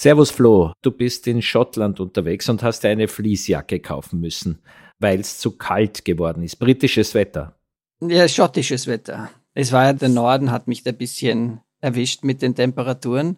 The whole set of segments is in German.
Servus Flo, du bist in Schottland unterwegs und hast eine Fließjacke kaufen müssen, weil es zu kalt geworden ist. Britisches Wetter. Ja, schottisches Wetter. Es war ja der Norden, hat mich da ein bisschen erwischt mit den Temperaturen.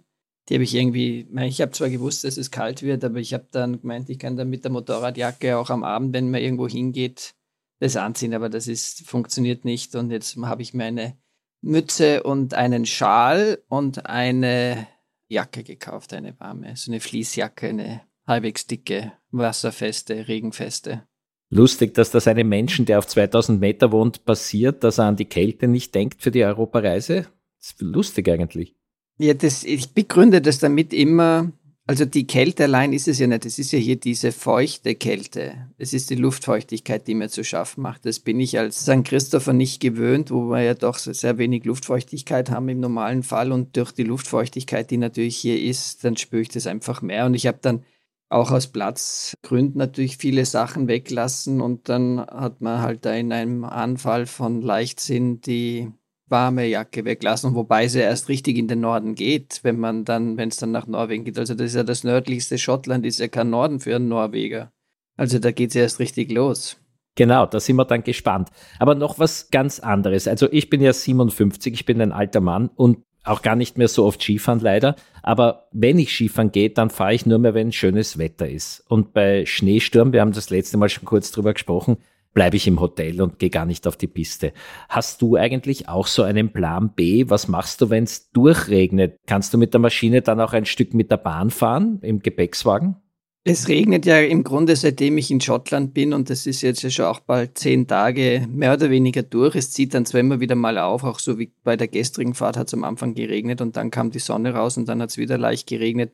Die habe ich irgendwie, ich habe zwar gewusst, dass es kalt wird, aber ich habe dann gemeint, ich kann dann mit der Motorradjacke auch am Abend, wenn man irgendwo hingeht, das anziehen, aber das ist, funktioniert nicht. Und jetzt habe ich mir eine Mütze und einen Schal und eine Jacke gekauft, eine warme, so eine Fließjacke, eine halbwegs dicke, wasserfeste, regenfeste. Lustig, dass das einem Menschen, der auf 2000 Meter wohnt, passiert, dass er an die Kälte nicht denkt für die Europareise. Das ist lustig eigentlich. Ja, das, ich begründe das damit immer, also die Kälte allein ist es ja nicht, es ist ja hier diese feuchte Kälte. Es ist die Luftfeuchtigkeit, die mir zu schaffen macht. Das bin ich als St. Christopher nicht gewöhnt, wo wir ja doch sehr wenig Luftfeuchtigkeit haben im normalen Fall und durch die Luftfeuchtigkeit, die natürlich hier ist, dann spüre ich das einfach mehr und ich habe dann auch aus Platzgründen natürlich viele Sachen weglassen und dann hat man halt da in einem Anfall von Leichtsinn die warme Jacke weglassen, wobei sie erst richtig in den Norden geht, wenn man dann, wenn es dann nach Norwegen geht. Also das ist ja das nördlichste Schottland, ist ja kein Norden für einen Norweger. Also da geht es erst richtig los. Genau, da sind wir dann gespannt. Aber noch was ganz anderes. Also ich bin ja 57, ich bin ein alter Mann und auch gar nicht mehr so oft Skifahren leider. Aber wenn ich Skifahren gehe, dann fahre ich nur mehr, wenn schönes Wetter ist. Und bei Schneesturm, wir haben das letzte Mal schon kurz drüber gesprochen, bleibe ich im Hotel und gehe gar nicht auf die Piste. Hast du eigentlich auch so einen Plan B? Was machst du, wenn es durchregnet? Kannst du mit der Maschine dann auch ein Stück mit der Bahn fahren, im Gepäckswagen? Es regnet ja im Grunde, seitdem ich in Schottland bin, und das ist jetzt ja schon auch bald zehn Tage mehr oder weniger durch. Es zieht dann zwar immer wieder mal auf, auch so wie bei der gestrigen Fahrt hat es am Anfang geregnet und dann kam die Sonne raus und dann hat es wieder leicht geregnet.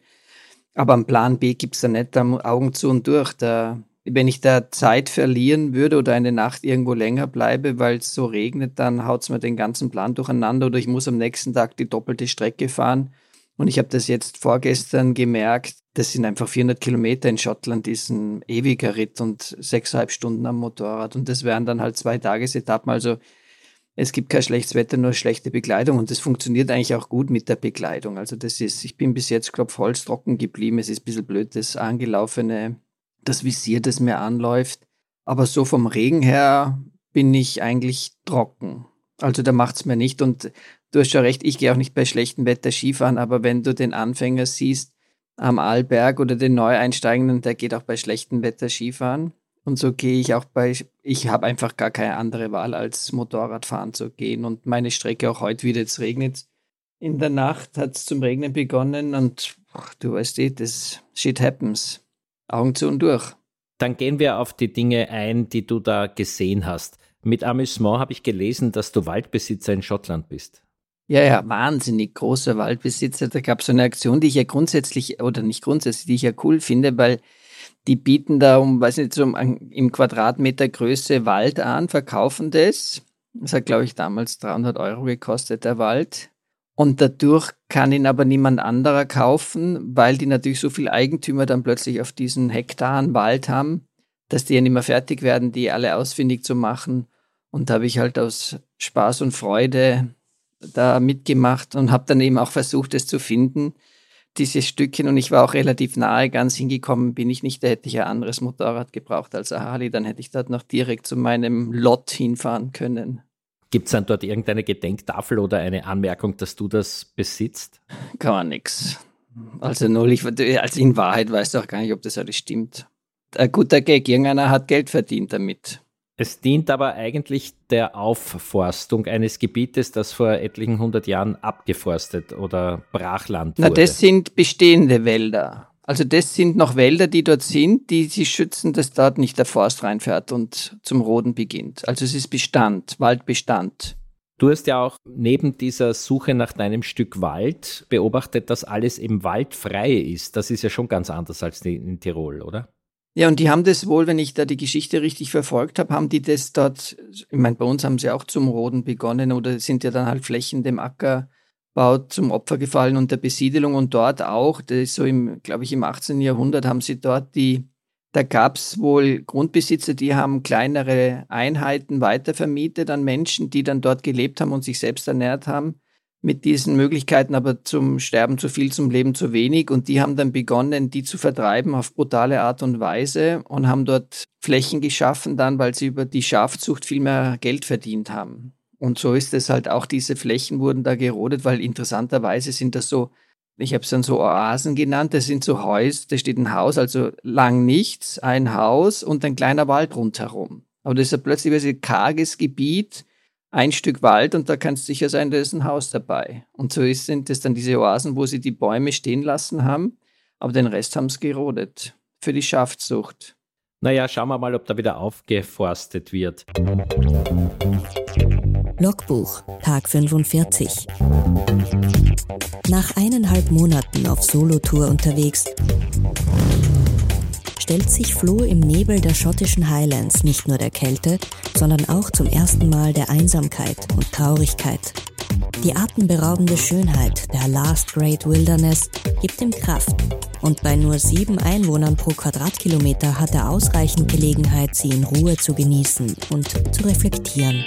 Aber einen Plan B gibt es da nicht, da Augen zu und durch. Da wenn ich da Zeit verlieren würde oder eine Nacht irgendwo länger bleibe, weil es so regnet, dann haut es mir den ganzen Plan durcheinander oder ich muss am nächsten Tag die doppelte Strecke fahren. Und ich habe das jetzt vorgestern gemerkt, das sind einfach 400 Kilometer in Schottland, ist ein ewiger Ritt und sechseinhalb Stunden am Motorrad. Und das wären dann halt zwei Tagesetappen. Also es gibt kein schlechtes Wetter, nur schlechte Bekleidung. Und das funktioniert eigentlich auch gut mit der Bekleidung. Also das ist, ich bin bis jetzt, glaube ich, holztrocken geblieben. Es ist ein bisschen blöd, das angelaufene das Visier, das mir anläuft. Aber so vom Regen her bin ich eigentlich trocken. Also da macht es mir nicht. Und du hast schon recht, ich gehe auch nicht bei schlechtem Wetter Skifahren, aber wenn du den Anfänger siehst am Arlberg oder den Neueinsteigenden, der geht auch bei schlechtem Wetter Skifahren. Und so gehe ich auch bei, ich habe einfach gar keine andere Wahl, als Motorradfahren zu gehen. Und meine Strecke auch heute wieder, jetzt regnet In der Nacht hat es zum Regnen begonnen und ach, du weißt eh, das shit happens. Augen zu und durch. Dann gehen wir auf die Dinge ein, die du da gesehen hast. Mit Amüsement habe ich gelesen, dass du Waldbesitzer in Schottland bist. Ja, ja, wahnsinnig großer Waldbesitzer. Da gab es so eine Aktion, die ich ja grundsätzlich, oder nicht grundsätzlich, die ich ja cool finde, weil die bieten da um, weiß nicht, so um, im Quadratmeter Größe Wald an, verkaufen das. Das hat, glaube ich, damals 300 Euro gekostet, der Wald. Und dadurch kann ihn aber niemand anderer kaufen, weil die natürlich so viel Eigentümer dann plötzlich auf diesen Hektaren Wald haben, dass die ja nicht mehr fertig werden, die alle ausfindig zu machen. Und da habe ich halt aus Spaß und Freude da mitgemacht und habe dann eben auch versucht, es zu finden, dieses Stückchen. Und ich war auch relativ nahe, ganz hingekommen bin ich nicht. Da hätte ich ein anderes Motorrad gebraucht als ein Harley. Dann hätte ich dort noch direkt zu meinem Lot hinfahren können. Gibt es dann dort irgendeine Gedenktafel oder eine Anmerkung, dass du das besitzt? Gar nichts. Also null. Ich, also in Wahrheit weißt du auch gar nicht, ob das alles stimmt. ein guter Gag. Irgendeiner hat Geld verdient damit. Es dient aber eigentlich der Aufforstung eines Gebietes, das vor etlichen hundert Jahren abgeforstet oder Brachland wurde. Na, das sind bestehende Wälder. Also das sind noch Wälder, die dort sind, die sie schützen, dass dort nicht der Forst reinfährt und zum Roden beginnt. Also es ist Bestand, Waldbestand. Du hast ja auch neben dieser Suche nach deinem Stück Wald beobachtet, dass alles eben waldfrei ist. Das ist ja schon ganz anders als in Tirol, oder? Ja, und die haben das wohl, wenn ich da die Geschichte richtig verfolgt habe, haben die das dort, ich meine, bei uns haben sie auch zum Roden begonnen oder sind ja dann halt Flächen dem Ackerbau zum Opfer gefallen und der Besiedelung und dort auch, das ist so im, glaube ich, im 18. Jahrhundert haben sie dort die, da gab es wohl Grundbesitzer, die haben kleinere Einheiten weitervermietet an Menschen, die dann dort gelebt haben und sich selbst ernährt haben mit diesen Möglichkeiten, aber zum Sterben zu viel, zum Leben zu wenig. Und die haben dann begonnen, die zu vertreiben auf brutale Art und Weise und haben dort Flächen geschaffen dann, weil sie über die Schafzucht viel mehr Geld verdient haben. Und so ist es halt auch, diese Flächen wurden da gerodet, weil interessanterweise sind das so, ich habe es dann so Oasen genannt, das sind so Häuser, da steht ein Haus, also lang nichts, ein Haus und ein kleiner Wald rundherum. Aber das ist ja plötzlich ein karges Gebiet, ein Stück Wald und da kannst du sicher sein, da ist ein Haus dabei. Und so ist, sind es dann diese Oasen, wo sie die Bäume stehen lassen haben, aber den Rest haben sie gerodet für die Schafzucht. Naja, schauen wir mal, ob da wieder aufgeforstet wird. Logbuch, Tag 45. Nach eineinhalb Monaten auf Solotour unterwegs stellt sich Flo im Nebel der schottischen Highlands nicht nur der Kälte, sondern auch zum ersten Mal der Einsamkeit und Traurigkeit. Die atemberaubende Schönheit der Last Great Wilderness gibt ihm Kraft. Und bei nur sieben Einwohnern pro Quadratkilometer hat er ausreichend Gelegenheit, sie in Ruhe zu genießen und zu reflektieren.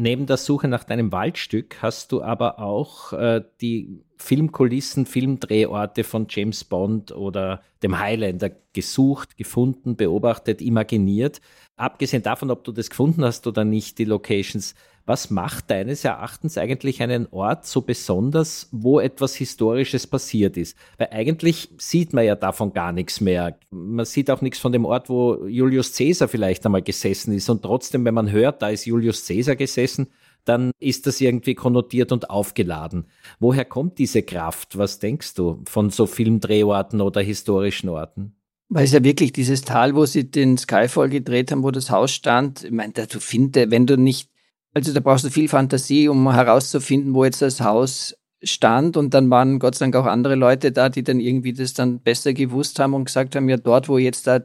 Neben der Suche nach deinem Waldstück hast du aber auch äh, die Filmkulissen, Filmdrehorte von James Bond oder dem Highlander gesucht, gefunden, beobachtet, imaginiert. Abgesehen davon, ob du das gefunden hast oder nicht, die Locations, was macht deines Erachtens eigentlich einen Ort so besonders, wo etwas Historisches passiert ist? Weil eigentlich sieht man ja davon gar nichts mehr. Man sieht auch nichts von dem Ort, wo Julius Caesar vielleicht einmal gesessen ist. Und trotzdem, wenn man hört, da ist Julius Caesar gesessen, dann ist das irgendwie konnotiert und aufgeladen. Woher kommt diese Kraft? Was denkst du von so Filmdrehorten oder historischen Orten? Weil es ja wirklich dieses Tal, wo sie den Skyfall gedreht haben, wo das Haus stand, ich meine, du findest, wenn du nicht, also da brauchst du viel Fantasie, um herauszufinden, wo jetzt das Haus stand und dann waren Gott sei Dank auch andere Leute da, die dann irgendwie das dann besser gewusst haben und gesagt haben, ja dort, wo jetzt da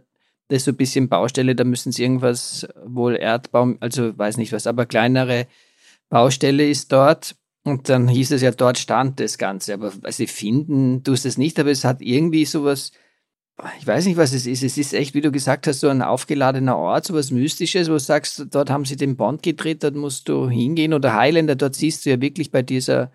das so ein bisschen Baustelle, da müssen sie irgendwas wohl Erdbaum, also weiß nicht was, aber kleinere Baustelle ist dort. Und dann hieß es ja, dort stand das Ganze. Aber sie finden, tust es nicht, aber es hat irgendwie sowas, ich weiß nicht, was es ist. Es ist echt, wie du gesagt hast, so ein aufgeladener Ort, sowas Mystisches, wo du sagst, dort haben sie den Bond gedreht, dort musst du hingehen. Oder Highlander, dort siehst du ja wirklich bei dieser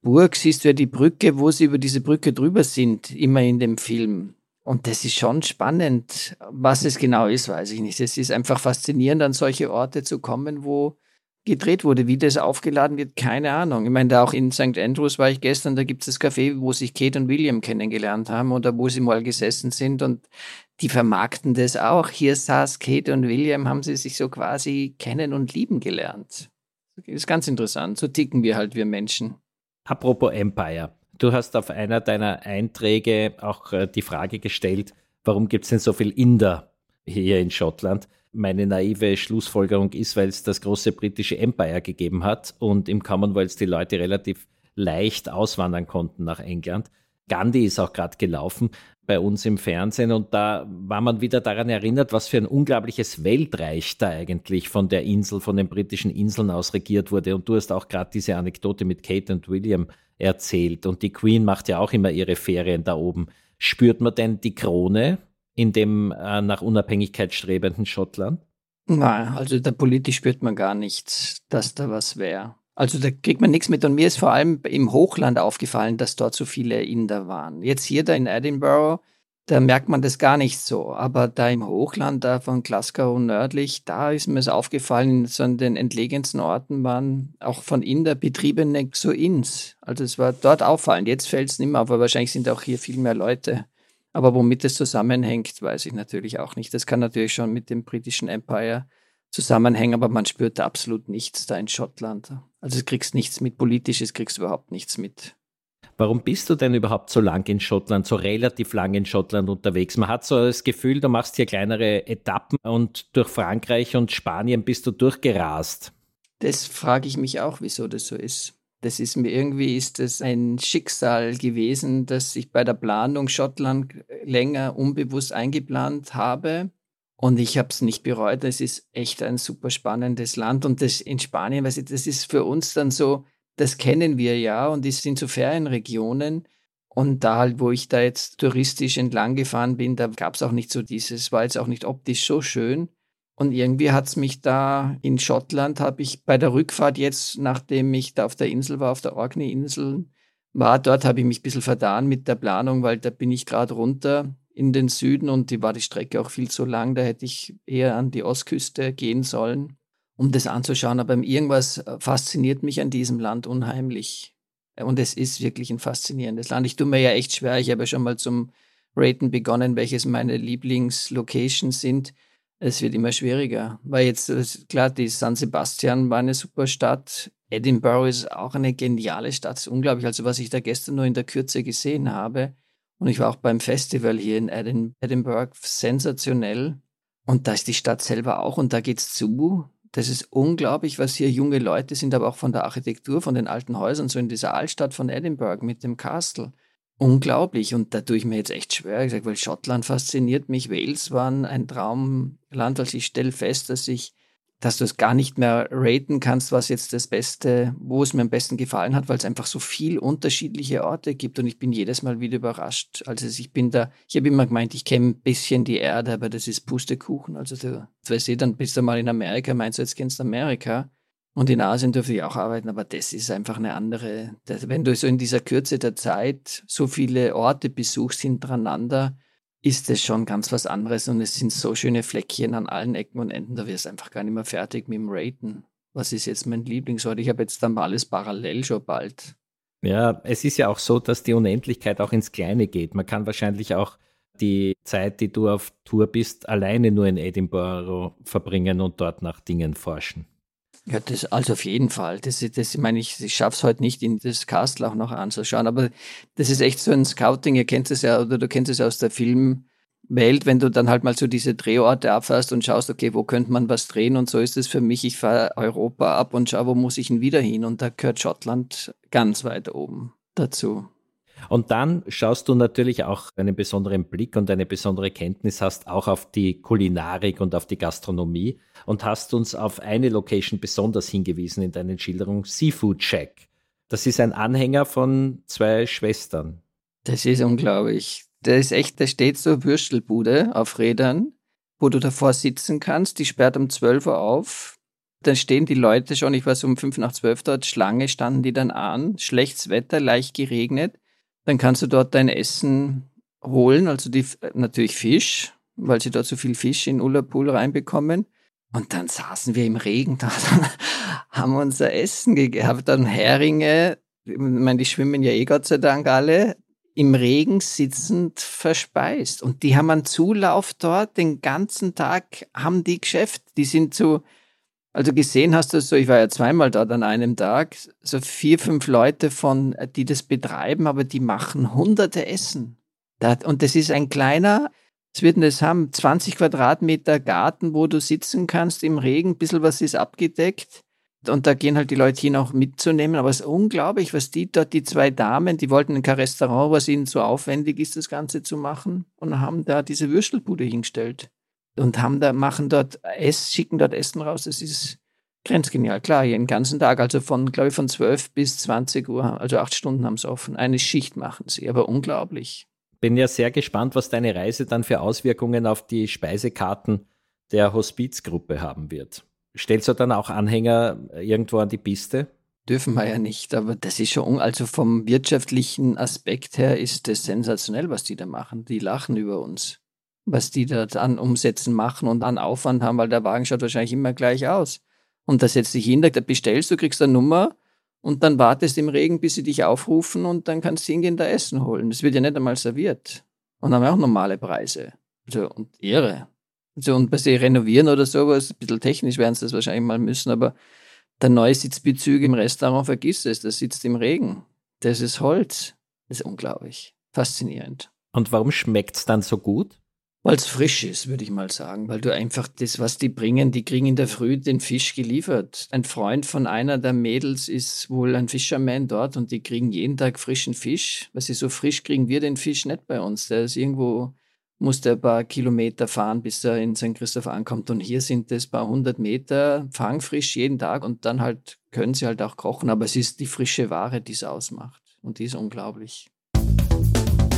Burg, siehst du ja die Brücke, wo sie über diese Brücke drüber sind, immer in dem Film. Und das ist schon spannend. Was es genau ist, weiß ich nicht. Es ist einfach faszinierend, an solche Orte zu kommen, wo gedreht wurde. Wie das aufgeladen wird, keine Ahnung. Ich meine, da auch in St. Andrews war ich gestern, da gibt es das Café, wo sich Kate und William kennengelernt haben oder wo sie mal gesessen sind und die vermarkten das auch. Hier saß Kate und William, haben sie sich so quasi kennen und lieben gelernt. Das ist ganz interessant. So ticken wir halt, wir Menschen. Apropos Empire. Du hast auf einer deiner Einträge auch äh, die Frage gestellt, warum gibt es denn so viel Inder hier in Schottland? Meine naive Schlussfolgerung ist, weil es das große britische Empire gegeben hat und im Commonwealth die Leute relativ leicht auswandern konnten nach England. Gandhi ist auch gerade gelaufen bei uns im Fernsehen und da war man wieder daran erinnert, was für ein unglaubliches Weltreich da eigentlich von der Insel, von den britischen Inseln aus regiert wurde. Und du hast auch gerade diese Anekdote mit Kate und William erzählt und die Queen macht ja auch immer ihre Ferien da oben. Spürt man denn die Krone in dem äh, nach Unabhängigkeit strebenden Schottland? Nein, also da politisch spürt man gar nichts, dass da was wäre. Also da kriegt man nichts mit. Und mir ist vor allem im Hochland aufgefallen, dass dort so viele Inder waren. Jetzt hier da in Edinburgh, da merkt man das gar nicht so. Aber da im Hochland, da von Glasgow nördlich, da ist mir es aufgefallen, so an den entlegensten Orten waren auch von innen der betriebene Xo-Ins. Also es war dort auffallend. Jetzt fällt es nicht mehr auf, aber wahrscheinlich sind auch hier viel mehr Leute. Aber womit es zusammenhängt, weiß ich natürlich auch nicht. Das kann natürlich schon mit dem britischen Empire zusammenhängen, aber man spürt absolut nichts da in Schottland. Also du kriegst nichts mit, politisches kriegst du überhaupt nichts mit. Warum bist du denn überhaupt so lang in Schottland, so relativ lang in Schottland unterwegs? Man hat so das Gefühl, du machst hier kleinere Etappen und durch Frankreich und Spanien bist du durchgerast. Das frage ich mich auch, wieso das so ist. Das ist mir irgendwie ist das ein Schicksal gewesen, dass ich bei der Planung Schottland länger unbewusst eingeplant habe. Und ich habe es nicht bereut. Es ist echt ein super spannendes Land. Und das in Spanien, weiß ich, das ist für uns dann so, das kennen wir ja und es sind so Ferienregionen. Und da halt, wo ich da jetzt touristisch entlang gefahren bin, da gab es auch nicht so dieses, war jetzt auch nicht optisch so schön. Und irgendwie hat es mich da in Schottland, habe ich bei der Rückfahrt jetzt, nachdem ich da auf der Insel war, auf der Orkney-Insel war, dort habe ich mich ein bisschen vertan mit der Planung, weil da bin ich gerade runter in den Süden und die war die Strecke auch viel zu lang, da hätte ich eher an die Ostküste gehen sollen um das anzuschauen. Aber irgendwas äh, fasziniert mich an diesem Land unheimlich. Und es ist wirklich ein faszinierendes Land. Ich tue mir ja echt schwer. Ich habe ja schon mal zum Raten begonnen, welches meine Lieblingslocations sind. Es wird immer schwieriger, weil jetzt, äh, klar, die San Sebastian war eine super Stadt. Edinburgh ist auch eine geniale Stadt. Ist unglaublich. Also, was ich da gestern nur in der Kürze gesehen habe. Und ich war auch beim Festival hier in Edinburgh sensationell. Und da ist die Stadt selber auch und da geht's zu. Das ist unglaublich, was hier junge Leute sind, aber auch von der Architektur, von den alten Häusern, so in dieser Altstadt von Edinburgh mit dem Castle. Unglaublich. Und da tue ich mir jetzt echt schwer, gesagt, weil Schottland fasziniert mich. Wales war ein Traumland, weil ich stelle fest, dass ich dass du es gar nicht mehr raten kannst, was jetzt das Beste, wo es mir am besten gefallen hat, weil es einfach so viel unterschiedliche Orte gibt und ich bin jedes Mal wieder überrascht. Also ich bin da, ich habe immer gemeint, ich kenne ein bisschen die Erde, aber das ist Pustekuchen. Also du, du weißt eh, dann bist du mal in Amerika, meinst du, jetzt kennst du Amerika. Und in Asien dürfte ich auch arbeiten, aber das ist einfach eine andere, das, wenn du so in dieser Kürze der Zeit so viele Orte besuchst hintereinander, ist es schon ganz was anderes und es sind so schöne Fleckchen an allen Ecken und Enden, da wirst du einfach gar nicht mehr fertig mit dem Raten. Was ist jetzt mein Lieblingsort? Ich habe jetzt dann mal alles parallel schon bald. Ja, es ist ja auch so, dass die Unendlichkeit auch ins Kleine geht. Man kann wahrscheinlich auch die Zeit, die du auf Tour bist, alleine nur in Edinburgh verbringen und dort nach Dingen forschen. Ja, das also auf jeden Fall. Das, das ich meine, ich, ich schaffe es heute nicht, in das Castle auch noch anzuschauen, aber das ist echt so ein Scouting, ihr kennt es ja, oder du kennst es aus der Filmwelt, wenn du dann halt mal so diese Drehorte abfährst und schaust, okay, wo könnte man was drehen und so ist es für mich, ich fahre Europa ab und schaue, wo muss ich denn wieder hin und da gehört Schottland ganz weit oben dazu. Und dann schaust du natürlich auch einen besonderen Blick und eine besondere Kenntnis hast auch auf die Kulinarik und auf die Gastronomie und hast uns auf eine Location besonders hingewiesen in deinen Schilderungen, Seafood Shack. Das ist ein Anhänger von zwei Schwestern. Das ist unglaublich. Das ist echt, da steht so Würstelbude auf Rädern, wo du davor sitzen kannst. Die sperrt um 12 Uhr auf. Dann stehen die Leute schon, ich war so um 5 nach 12 dort, Schlange standen die dann an. Schlechtes Wetter, leicht geregnet. Dann kannst du dort dein Essen holen, also die, natürlich Fisch, weil sie dort so viel Fisch in Ullapool reinbekommen. Und dann saßen wir im Regen da, haben unser Essen gegeben, haben dann Heringe, ich meine, die schwimmen ja eh Gott sei Dank alle, im Regen sitzend verspeist. Und die haben einen Zulauf dort, den ganzen Tag haben die Geschäft. Die sind so, also gesehen hast du so, ich war ja zweimal dort an einem Tag, so vier, fünf Leute von, die das betreiben, aber die machen hunderte Essen. Und das ist ein kleiner, was wird das haben? 20 Quadratmeter Garten, wo du sitzen kannst im Regen, ein bisschen was ist abgedeckt. Und da gehen halt die Leute hin auch mitzunehmen. Aber es ist unglaublich, was die dort, die zwei Damen, die wollten ein Restaurant, was ihnen so aufwendig ist, das Ganze zu machen, und haben da diese Würstelbude hingestellt und haben da, machen dort Ess, schicken dort Essen raus. Das ist grenzgenial. Klar, hier den ganzen Tag, also von, glaube ich, von 12 bis 20 Uhr, also acht Stunden haben sie offen. Eine Schicht machen sie, aber unglaublich. Bin ja sehr gespannt, was deine Reise dann für Auswirkungen auf die Speisekarten der Hospizgruppe haben wird. Stellst du dann auch Anhänger irgendwo an die Piste? dürfen wir ja nicht. Aber das ist schon, also vom wirtschaftlichen Aspekt her ist das sensationell, was die da machen. Die lachen über uns, was die da an Umsätzen machen und an Aufwand haben, weil der Wagen schaut wahrscheinlich immer gleich aus. Und da setzt dich hin, da bestellst du, kriegst eine Nummer und dann wartest im Regen, bis sie dich aufrufen und dann kannst du hingehen, da Essen holen. Das wird ja nicht einmal serviert. Und dann haben wir auch normale Preise. Also, und irre. Also, und bei sie renovieren oder sowas, ein bisschen technisch werden sie das wahrscheinlich mal müssen, aber der neue Sitzbezüge im Restaurant, vergiss es, das sitzt im Regen. Das ist Holz. Das ist unglaublich. Faszinierend. Und warum schmeckt es dann so gut? Weil es frisch ist, würde ich mal sagen. Weil du einfach das, was die bringen, die kriegen in der Früh den Fisch geliefert. Ein Freund von einer der Mädels ist wohl ein Fischerman dort und die kriegen jeden Tag frischen Fisch. Was sie so frisch kriegen wir den Fisch nicht bei uns. Der ist irgendwo, muss der ein paar Kilometer fahren, bis er in St. Christoph ankommt. Und hier sind es ein paar hundert Meter fangfrisch jeden Tag und dann halt können sie halt auch kochen. Aber es ist die frische Ware, die es ausmacht. Und die ist unglaublich.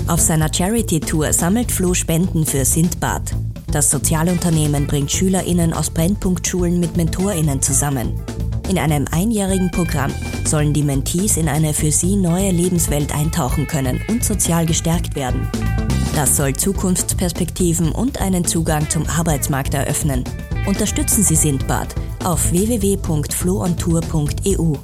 Auf seiner Charity-Tour sammelt Flo Spenden für Sindbad. Das Sozialunternehmen bringt SchülerInnen aus Brennpunktschulen mit MentorInnen zusammen. In einem einjährigen Programm sollen die Mentees in eine für sie neue Lebenswelt eintauchen können und sozial gestärkt werden. Das soll Zukunftsperspektiven und einen Zugang zum Arbeitsmarkt eröffnen. Unterstützen Sie Sindbad auf www.floontour.eu.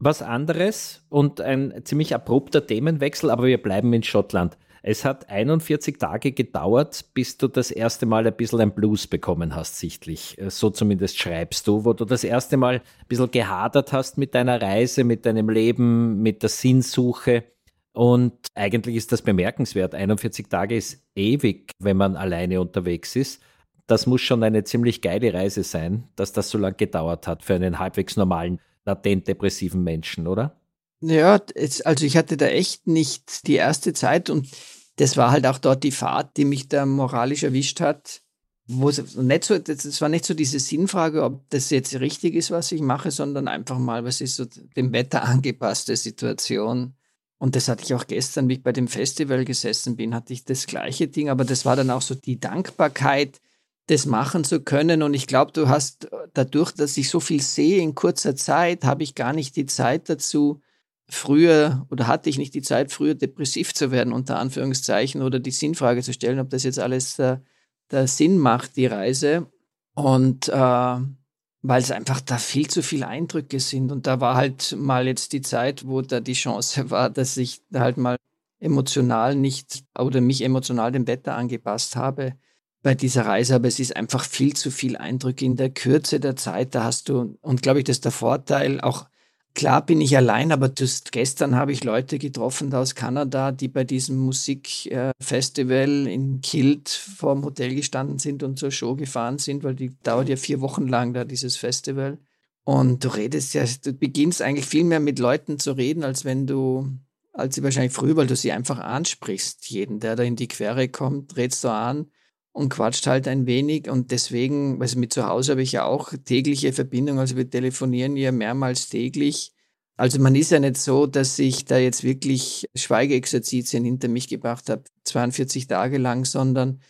Was anderes und ein ziemlich abrupter Themenwechsel, aber wir bleiben in Schottland. Es hat 41 Tage gedauert, bis du das erste Mal ein bisschen ein Blues bekommen hast, sichtlich. So zumindest schreibst du, wo du das erste Mal ein bisschen gehadert hast mit deiner Reise, mit deinem Leben, mit der Sinnsuche. Und eigentlich ist das bemerkenswert. 41 Tage ist ewig, wenn man alleine unterwegs ist. Das muss schon eine ziemlich geile Reise sein, dass das so lange gedauert hat für einen halbwegs normalen latent depressiven Menschen, oder? Ja, also ich hatte da echt nicht die erste Zeit und das war halt auch dort die Fahrt, die mich da moralisch erwischt hat. Wo es nicht so, das war nicht so diese Sinnfrage, ob das jetzt richtig ist, was ich mache, sondern einfach mal, was ist so dem Wetter angepasste Situation. Und das hatte ich auch gestern, wie ich bei dem Festival gesessen bin, hatte ich das gleiche Ding, aber das war dann auch so die Dankbarkeit, das machen zu können. Und ich glaube, du hast dadurch, dass ich so viel sehe in kurzer Zeit, habe ich gar nicht die Zeit dazu, früher oder hatte ich nicht die Zeit, früher depressiv zu werden, unter Anführungszeichen, oder die Sinnfrage zu stellen, ob das jetzt alles der, der Sinn macht, die Reise. Und äh, weil es einfach da viel zu viele Eindrücke sind. Und da war halt mal jetzt die Zeit, wo da die Chance war, dass ich halt mal emotional nicht oder mich emotional dem Wetter angepasst habe bei dieser Reise, aber es ist einfach viel zu viel Eindruck in der Kürze der Zeit. Da hast du, und glaube ich, das ist der Vorteil, auch klar bin ich allein, aber just gestern habe ich Leute getroffen aus Kanada, die bei diesem Musikfestival in Kilt vor dem Hotel gestanden sind und zur Show gefahren sind, weil die dauert ja vier Wochen lang da, dieses Festival. Und du redest ja, du beginnst eigentlich viel mehr mit Leuten zu reden, als wenn du, als sie wahrscheinlich früher, weil du sie einfach ansprichst. Jeden, der da in die Quere kommt, redst du an und quatscht halt ein wenig. Und deswegen, also mit zu Hause habe ich ja auch tägliche Verbindung, also wir telefonieren ja mehrmals täglich. Also man ist ja nicht so, dass ich da jetzt wirklich Schweigeexerzitien hinter mich gebracht habe, 42 Tage lang, sondern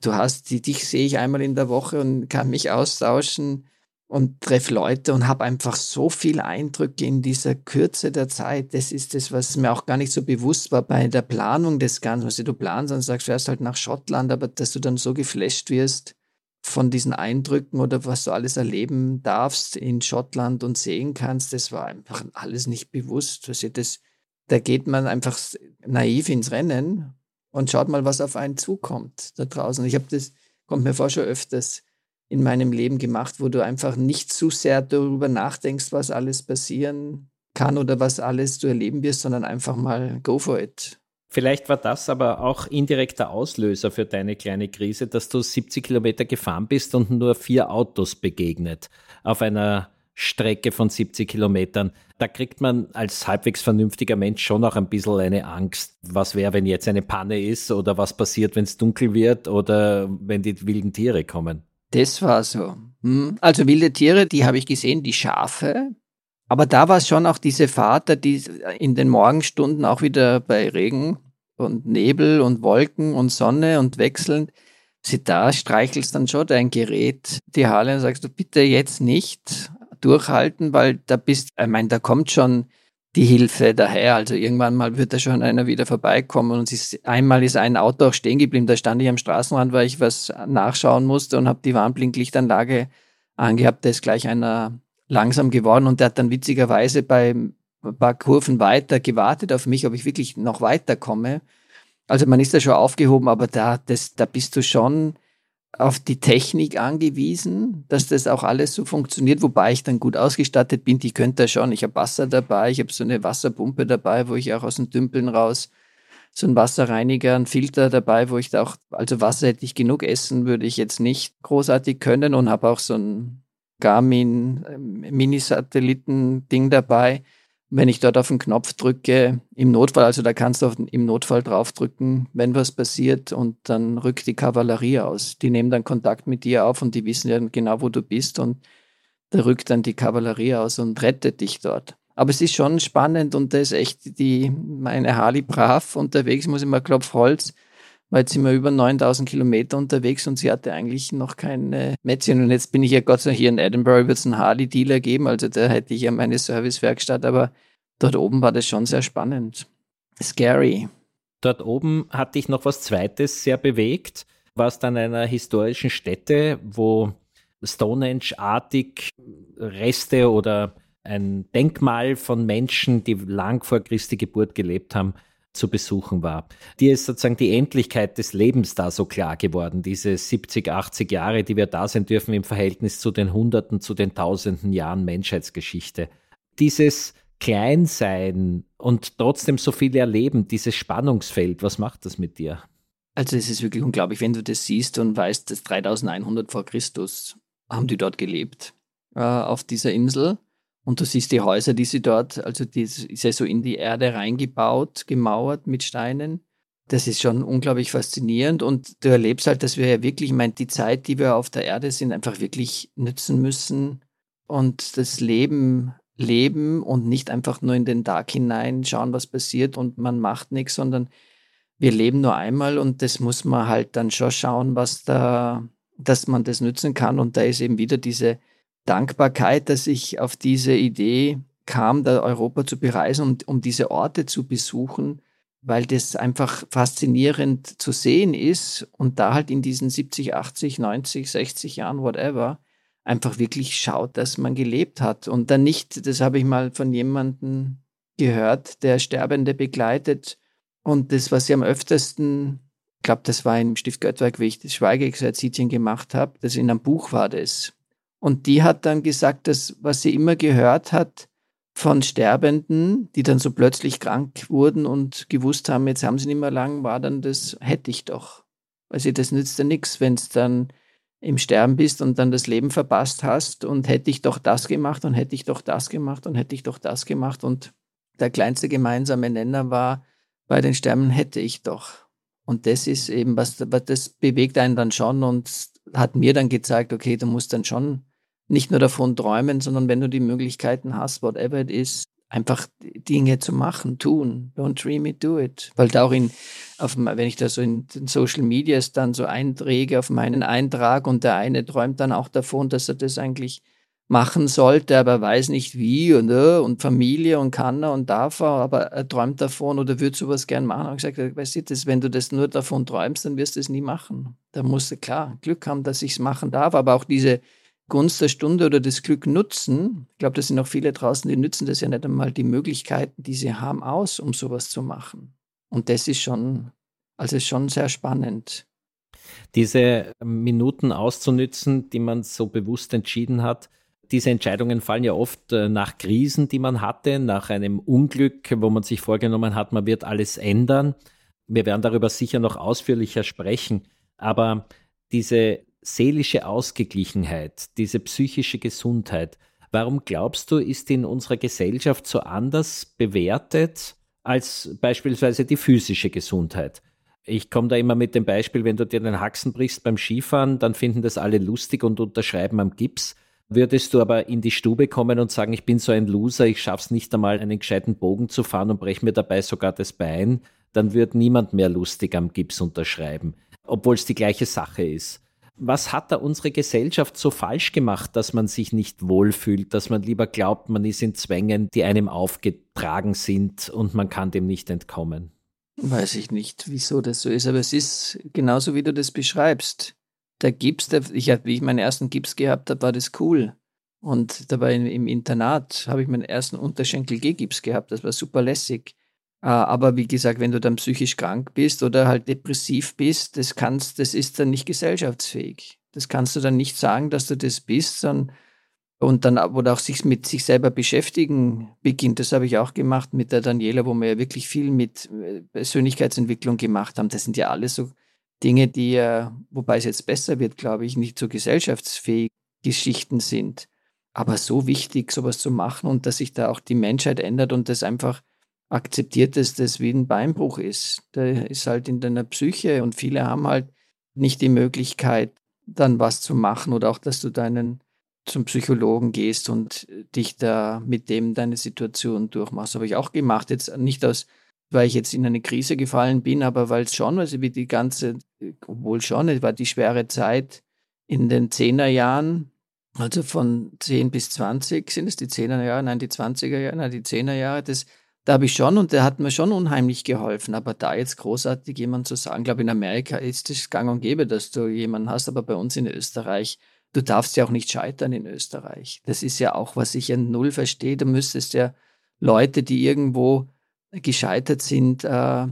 du hast, dich sehe ich einmal in der Woche und kann mich austauschen und treffe Leute und habe einfach so viel Eindrücke in dieser Kürze der Zeit. Das ist das, was mir auch gar nicht so bewusst war bei der Planung des Ganzen. Also du planst und sagst, du fährst halt nach Schottland, aber dass du dann so geflasht wirst von diesen Eindrücken oder was du alles erleben darfst in Schottland und sehen kannst, das war einfach alles nicht bewusst. Also das, da geht man einfach naiv ins Rennen und schaut mal, was auf einen zukommt da draußen. Ich habe das, kommt mir vor schon öfters, in meinem Leben gemacht, wo du einfach nicht zu sehr darüber nachdenkst, was alles passieren kann oder was alles du erleben wirst, sondern einfach mal go for it. Vielleicht war das aber auch indirekter Auslöser für deine kleine Krise, dass du 70 Kilometer gefahren bist und nur vier Autos begegnet auf einer Strecke von 70 Kilometern. Da kriegt man als halbwegs vernünftiger Mensch schon auch ein bisschen eine Angst. Was wäre, wenn jetzt eine Panne ist oder was passiert, wenn es dunkel wird oder wenn die wilden Tiere kommen? Das war so. Hm. Also wilde Tiere, die habe ich gesehen, die Schafe. Aber da war es schon auch diese Fahrt, die in den Morgenstunden auch wieder bei Regen und Nebel und Wolken und Sonne und wechselnd, sie da streichelst dann schon dein Gerät, die Harley, und sagst du, bitte jetzt nicht durchhalten, weil da bist, ich meine, da kommt schon die Hilfe daher. Also irgendwann mal wird da schon einer wieder vorbeikommen und ist, einmal ist ein Auto auch stehen geblieben. Da stand ich am Straßenrand, weil ich was nachschauen musste und habe die Warnblinklichtanlage angehabt. Da ist gleich einer langsam geworden und der hat dann witzigerweise bei ein paar Kurven weiter gewartet auf mich, ob ich wirklich noch weiterkomme. Also man ist da schon aufgehoben, aber da, das, da bist du schon auf die Technik angewiesen, dass das auch alles so funktioniert, wobei ich dann gut ausgestattet bin. Die könnt ihr schon. Ich habe Wasser dabei, ich habe so eine Wasserpumpe dabei, wo ich auch aus den Dümpeln raus so ein Wasserreiniger, ein Filter dabei, wo ich da auch, also Wasser hätte ich genug essen, würde ich jetzt nicht großartig können und habe auch so ein Garmin ähm, Mini-Satelliten-Ding dabei, wenn ich dort auf den Knopf drücke, im Notfall, also da kannst du im Notfall draufdrücken, wenn was passiert und dann rückt die Kavallerie aus. Die nehmen dann Kontakt mit dir auf und die wissen ja genau, wo du bist und da rückt dann die Kavallerie aus und rettet dich dort. Aber es ist schon spannend und da ist echt die, meine Harley brav unterwegs, muss ich mal Klopf Holz, weil jetzt sind wir über 9000 Kilometer unterwegs und sie hatte eigentlich noch keine Mätzchen. Und jetzt bin ich ja Gott sei Dank hier in Edinburgh, wird es einen Harley-Dealer geben, also da hätte ich ja meine Servicewerkstatt, aber dort oben war das schon sehr spannend. Scary. Dort oben hatte ich noch was Zweites sehr bewegt, warst an einer historischen Stätte, wo Stonehenge-artig Reste oder ein Denkmal von Menschen, die lang vor Christi Geburt gelebt haben, zu besuchen war. Dir ist sozusagen die Endlichkeit des Lebens da so klar geworden, diese 70, 80 Jahre, die wir da sein dürfen im Verhältnis zu den Hunderten, zu den Tausenden Jahren Menschheitsgeschichte. Dieses Kleinsein und trotzdem so viel erleben, dieses Spannungsfeld, was macht das mit dir? Also es ist wirklich unglaublich, wenn du das siehst und weißt, dass 3100 vor Christus haben die dort gelebt, äh, auf dieser Insel. Und du siehst die Häuser, die sie dort, also die ist ja so in die Erde reingebaut, gemauert mit Steinen. Das ist schon unglaublich faszinierend und du erlebst halt, dass wir ja wirklich, ich meine, die Zeit, die wir auf der Erde sind, einfach wirklich nützen müssen und das Leben leben und nicht einfach nur in den Tag hinein schauen, was passiert und man macht nichts, sondern wir leben nur einmal und das muss man halt dann schon schauen, was da, dass man das nützen kann. Und da ist eben wieder diese Dankbarkeit, dass ich auf diese Idee kam, da Europa zu bereisen und um diese Orte zu besuchen, weil das einfach faszinierend zu sehen ist und da halt in diesen 70, 80, 90, 60 Jahren, whatever, einfach wirklich schaut, dass man gelebt hat und dann nicht, das habe ich mal von jemandem gehört, der Sterbende begleitet und das, was sie am öftesten, ich glaube, das war im Stift Göttwerk, wie ich das Schweigeexerzitien gemacht habe, das in einem Buch war das, und die hat dann gesagt, dass was sie immer gehört hat von Sterbenden, die dann so plötzlich krank wurden und gewusst haben, jetzt haben sie nicht mehr lang, war dann das, hätte ich doch. Sie das nützt ja nichts, wenn es dann im Sterben bist und dann das Leben verpasst hast und hätte ich doch das gemacht und hätte ich doch das gemacht und hätte ich doch das gemacht und der kleinste gemeinsame Nenner war, bei den Sterben hätte ich doch. Und das ist eben was, das bewegt einen dann schon und hat mir dann gezeigt, okay, du musst dann schon nicht nur davon träumen, sondern wenn du die Möglichkeiten hast, whatever it is, einfach Dinge zu machen, tun. Don't dream it, do it. Weil da auch in, auf, wenn ich da so in den Social Medias dann so einträge auf meinen Eintrag und der eine träumt dann auch davon, dass er das eigentlich machen sollte, aber weiß nicht wie und, äh, und Familie und kann er und darf er, aber er träumt davon oder würde sowas gern machen. Und gesagt, weißt du, das, wenn du das nur davon träumst, dann wirst du es nie machen. Da musst du klar Glück haben, dass ich es machen darf, aber auch diese Gunst der Stunde oder das Glück nutzen. Ich glaube, da sind noch viele draußen, die nützen das ja nicht einmal die Möglichkeiten, die sie haben, aus, um sowas zu machen. Und das ist schon, also ist schon sehr spannend. Diese Minuten auszunützen, die man so bewusst entschieden hat, diese Entscheidungen fallen ja oft äh, nach Krisen, die man hatte, nach einem Unglück, wo man sich vorgenommen hat, man wird alles ändern. Wir werden darüber sicher noch ausführlicher sprechen. Aber diese seelische Ausgeglichenheit, diese psychische Gesundheit, warum glaubst du, ist in unserer Gesellschaft so anders bewertet als beispielsweise die physische Gesundheit? Ich komme da immer mit dem Beispiel, wenn du dir den Haxen brichst beim Skifahren, dann finden das alle lustig und unterschreiben am Gips. Würdest du aber in die Stube kommen und sagen, ich bin so ein Loser, ich schaff's nicht einmal, einen gescheiten Bogen zu fahren und breche mir dabei sogar das Bein, dann wird niemand mehr lustig am Gips unterschreiben. obwohl es die gleiche Sache ist. Was hat da unsere Gesellschaft so falsch gemacht, dass man sich nicht wohlfühlt, dass man lieber glaubt, man ist in Zwängen, die einem aufgetragen sind und man kann dem nicht entkommen? Weiß ich nicht, wieso das so ist, aber es ist genauso, wie du das beschreibst. Der Gips, der, ich, wie ich meinen ersten Gips gehabt habe, war das cool. Und dabei im Internat habe ich meinen ersten Unterschenkel-G-Gips gehabt. Das war super lässig. Äh, aber wie gesagt, wenn du dann psychisch krank bist oder halt depressiv bist, das kannst, das ist dann nicht gesellschaftsfähig. Das kannst du dann nicht sagen, dass du das bist, sondern und dann oder auch sich mit sich selber beschäftigen beginnt. Das habe ich auch gemacht mit der Daniela, wo wir ja wirklich viel mit äh, Persönlichkeitsentwicklung gemacht haben. Das sind ja alles so Dinge, die ja, wobei es jetzt besser wird, glaube ich, nicht so gesellschaftsfähig Geschichten sind. Aber so wichtig, sowas zu machen und dass sich da auch die Menschheit ändert und das einfach akzeptiert, dass das wie ein Beinbruch ist. Da ist halt in deiner Psyche und viele haben halt nicht die Möglichkeit, dann was zu machen oder auch, dass du deinen zum Psychologen gehst und dich da mit dem deine Situation durchmachst. Habe ich auch gemacht, jetzt nicht aus, weil ich jetzt in eine Krise gefallen bin, aber weil es schon, also wie die ganze, obwohl schon, es war die schwere Zeit in den Zehnerjahren, also von 10 bis 20 sind es die 10er Jahre, nein, die 20er Jahre, nein, die 10er Jahre, das, da habe ich schon und der hat mir schon unheimlich geholfen. Aber da jetzt großartig jemand zu sagen, glaube in Amerika ist es gang und gäbe, dass du jemanden hast, aber bei uns in Österreich, du darfst ja auch nicht scheitern in Österreich. Das ist ja auch, was ich ja null verstehe. Du müsstest ja Leute, die irgendwo gescheitert sind äh,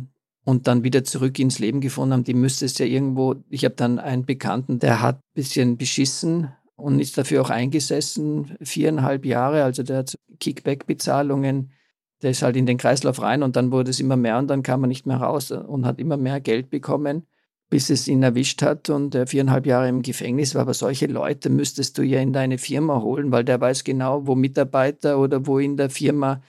und dann wieder zurück ins Leben gefunden haben, die müsstest ja irgendwo, ich habe dann einen Bekannten, der hat ein bisschen beschissen und ist dafür auch eingesessen, viereinhalb Jahre. Also der hat Kickback-Bezahlungen, der ist halt in den Kreislauf rein und dann wurde es immer mehr und dann kam er nicht mehr raus und hat immer mehr Geld bekommen, bis es ihn erwischt hat und er viereinhalb Jahre im Gefängnis war. Aber solche Leute müsstest du ja in deine Firma holen, weil der weiß genau, wo Mitarbeiter oder wo in der Firma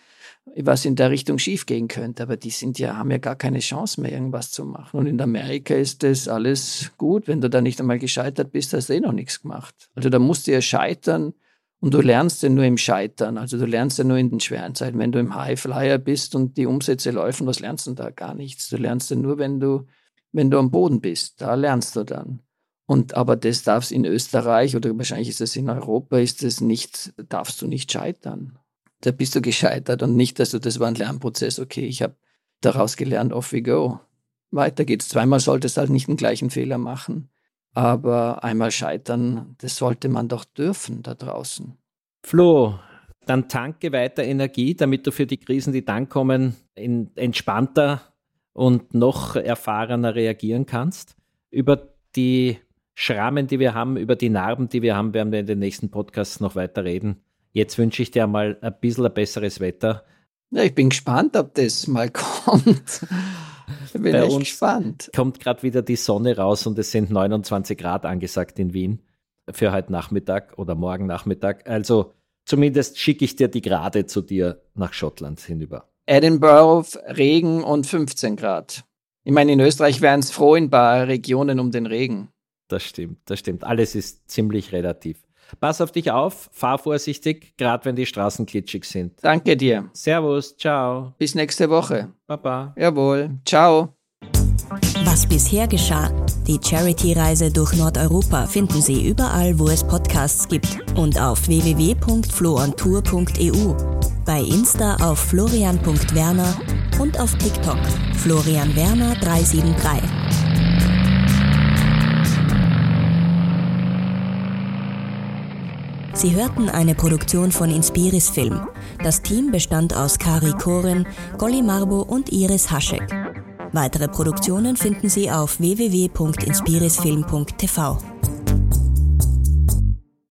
was in der Richtung schiefgehen könnte. Aber die sind ja, haben ja gar keine Chance mehr, irgendwas zu machen. Und in Amerika ist das alles gut. Wenn du da nicht einmal gescheitert bist, hast du eh noch nichts gemacht. Also da musst du ja scheitern und du lernst ja nur im Scheitern. Also du lernst ja nur in den schweren Zeiten. Wenn du im Highflyer bist und die Umsätze laufen, was lernst du da? Gar nichts. Du lernst ja nur, wenn du, wenn du am Boden bist. Da lernst du dann. Und aber das darfst in Österreich oder wahrscheinlich ist es in Europa, ist es nicht, darfst du nicht scheitern da bist du gescheitert und nicht, dass du, das war ein Lernprozess, okay, ich habe daraus gelernt, off we go. Weiter geht's. Zweimal solltest du halt nicht den gleichen Fehler machen, aber einmal scheitern, das sollte man doch dürfen da draußen. Flo, dann tanke weiter Energie, damit du für die Krisen, die dann kommen, entspannter und noch erfahrener reagieren kannst. Über die Schrammen, die wir haben, über die Narben, die wir haben, werden wir in den nächsten Podcasts noch weiter reden. Jetzt wünsche ich dir mal ein bisschen ein besseres Wetter. Ja, ich bin gespannt, ob das mal kommt. Ich bin Bei echt gespannt. Kommt gerade wieder die Sonne raus und es sind 29 Grad angesagt in Wien für heute Nachmittag oder morgen Nachmittag. Also zumindest schicke ich dir die Grade zu dir nach Schottland hinüber. Edinburgh, Regen und 15 Grad. Ich meine, in Österreich wären es froh in ein paar Regionen um den Regen. Das stimmt, das stimmt. Alles ist ziemlich relativ. Pass auf dich auf, fahr vorsichtig, gerade wenn die Straßen klitschig sind. Danke dir. Servus, ciao. Bis nächste Woche. Baba. Jawohl, ciao. Was bisher geschah. Die Charity-Reise durch Nordeuropa finden Sie überall, wo es Podcasts gibt und auf www.floontour.eu, bei Insta auf florian.werner und auf TikTok Florian Werner 373. Sie hörten eine Produktion von Inspiris Film. Das Team bestand aus Kari Koren, Golly Marbo und Iris Haschek. Weitere Produktionen finden Sie auf www.inspirisfilm.tv.